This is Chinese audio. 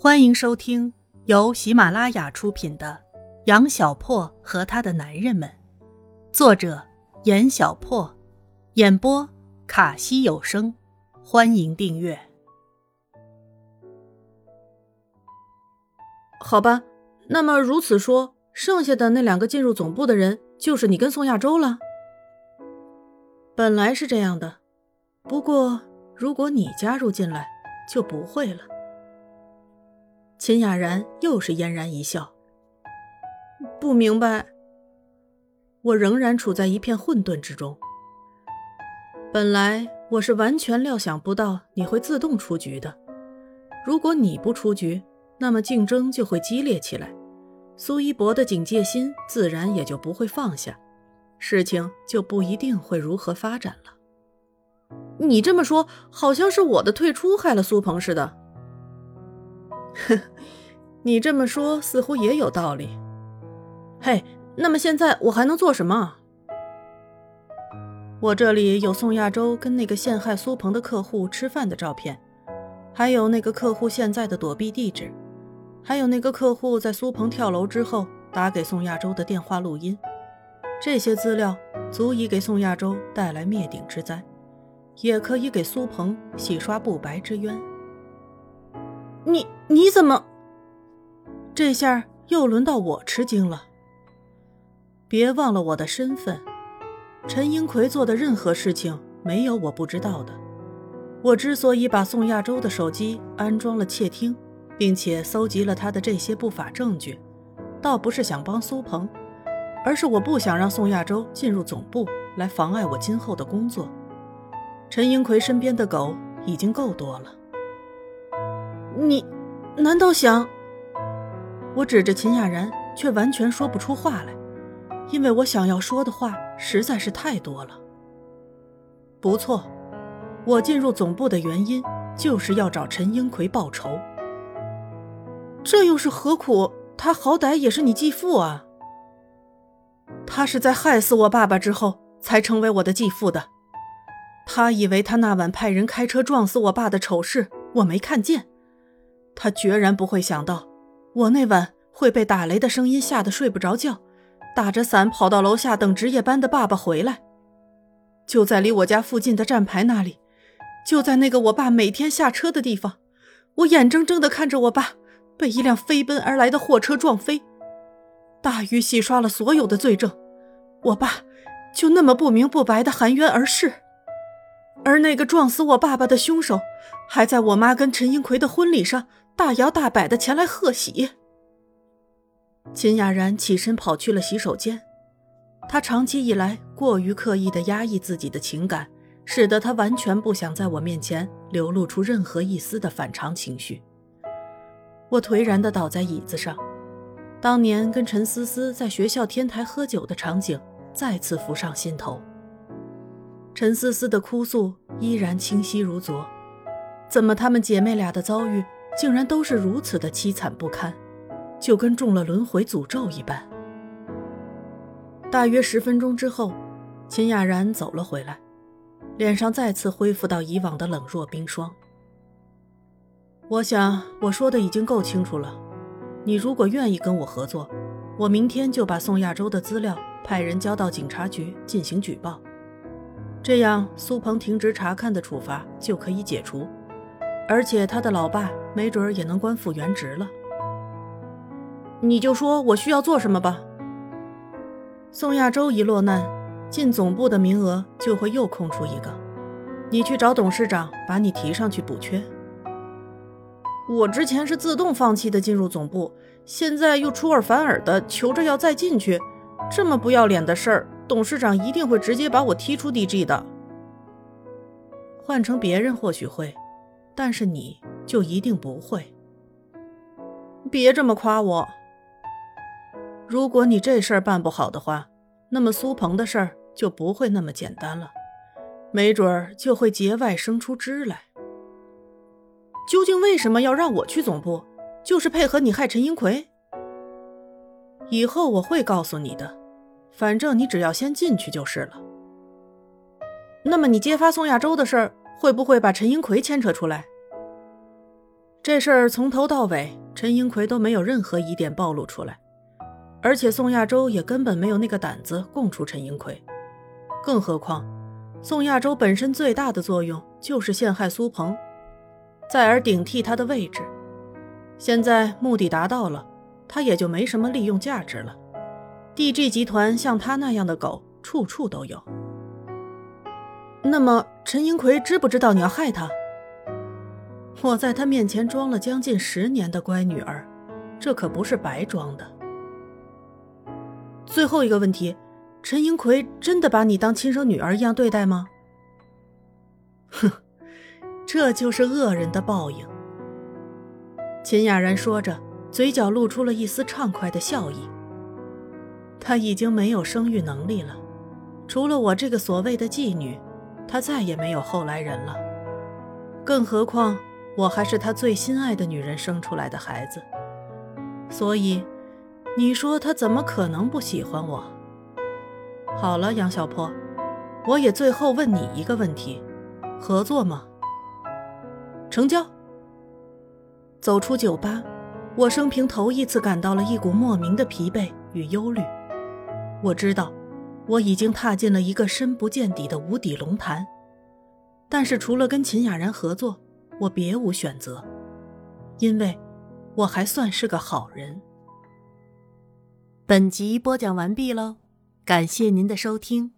欢迎收听由喜马拉雅出品的《杨小破和他的男人们》，作者严小破，演播卡西有声。欢迎订阅。好吧，那么如此说，剩下的那两个进入总部的人就是你跟宋亚洲了。本来是这样的，不过如果你加入进来，就不会了。秦雅然又是嫣然一笑，不明白。我仍然处在一片混沌之中。本来我是完全料想不到你会自动出局的。如果你不出局，那么竞争就会激烈起来，苏一博的警戒心自然也就不会放下，事情就不一定会如何发展了。你这么说，好像是我的退出害了苏鹏似的。哼，你这么说似乎也有道理。嘿，那么现在我还能做什么？我这里有宋亚洲跟那个陷害苏鹏的客户吃饭的照片，还有那个客户现在的躲避地址，还有那个客户在苏鹏跳楼之后打给宋亚洲的电话录音。这些资料足以给宋亚洲带来灭顶之灾，也可以给苏鹏洗刷不白之冤。你你怎么？这下又轮到我吃惊了。别忘了我的身份，陈英奎做的任何事情没有我不知道的。我之所以把宋亚洲的手机安装了窃听，并且搜集了他的这些不法证据，倒不是想帮苏鹏，而是我不想让宋亚洲进入总部来妨碍我今后的工作。陈英奎身边的狗已经够多了。你难道想？我指着秦雅然，却完全说不出话来，因为我想要说的话实在是太多了。不错，我进入总部的原因就是要找陈英奎报仇。这又是何苦？他好歹也是你继父啊！他是在害死我爸爸之后才成为我的继父的。他以为他那晚派人开车撞死我爸的丑事我没看见。他决然不会想到，我那晚会被打雷的声音吓得睡不着觉，打着伞跑到楼下等值夜班的爸爸回来。就在离我家附近的站牌那里，就在那个我爸每天下车的地方，我眼睁睁地看着我爸被一辆飞奔而来的货车撞飞。大雨洗刷了所有的罪证，我爸就那么不明不白地含冤而逝。而那个撞死我爸爸的凶手，还在我妈跟陈英奎的婚礼上。大摇大摆的前来贺喜。秦雅然起身跑去了洗手间。她长期以来过于刻意的压抑自己的情感，使得她完全不想在我面前流露出任何一丝的反常情绪。我颓然的倒在椅子上，当年跟陈思思在学校天台喝酒的场景再次浮上心头。陈思思的哭诉依然清晰如昨，怎么她们姐妹俩的遭遇？竟然都是如此的凄惨不堪，就跟中了轮回诅咒一般。大约十分钟之后，秦雅然走了回来，脸上再次恢复到以往的冷若冰霜。我想我说的已经够清楚了，你如果愿意跟我合作，我明天就把宋亚洲的资料派人交到警察局进行举报，这样苏鹏停职查看的处罚就可以解除。而且他的老爸没准儿也能官复原职了。你就说我需要做什么吧。宋亚洲一落难，进总部的名额就会又空出一个，你去找董事长把你提上去补缺。我之前是自动放弃的进入总部，现在又出尔反尔的求着要再进去，这么不要脸的事儿，董事长一定会直接把我踢出 DG 的。换成别人或许会。但是你就一定不会。别这么夸我。如果你这事儿办不好的话，那么苏鹏的事儿就不会那么简单了，没准儿就会节外生出枝来。究竟为什么要让我去总部？就是配合你害陈英奎？以后我会告诉你的，反正你只要先进去就是了。那么你揭发宋亚洲的事儿？会不会把陈英奎牵扯出来？这事儿从头到尾，陈英奎都没有任何疑点暴露出来，而且宋亚洲也根本没有那个胆子供出陈英奎。更何况，宋亚洲本身最大的作用就是陷害苏鹏，再而顶替他的位置。现在目的达到了，他也就没什么利用价值了。DG 集团像他那样的狗，处处都有。那么，陈英奎知不知道你要害他？我在他面前装了将近十年的乖女儿，这可不是白装的。最后一个问题，陈英奎真的把你当亲生女儿一样对待吗？哼，这就是恶人的报应。秦雅然说着，嘴角露出了一丝畅快的笑意。他已经没有生育能力了，除了我这个所谓的妓女，他再也没有后来人了。更何况，我还是他最心爱的女人生出来的孩子，所以，你说他怎么可能不喜欢我？好了，杨小坡，我也最后问你一个问题：合作吗？成交。走出酒吧，我生平头一次感到了一股莫名的疲惫与忧虑。我知道，我已经踏进了一个深不见底的无底龙潭，但是除了跟秦雅然合作，我别无选择，因为我还算是个好人。本集播讲完毕喽，感谢您的收听。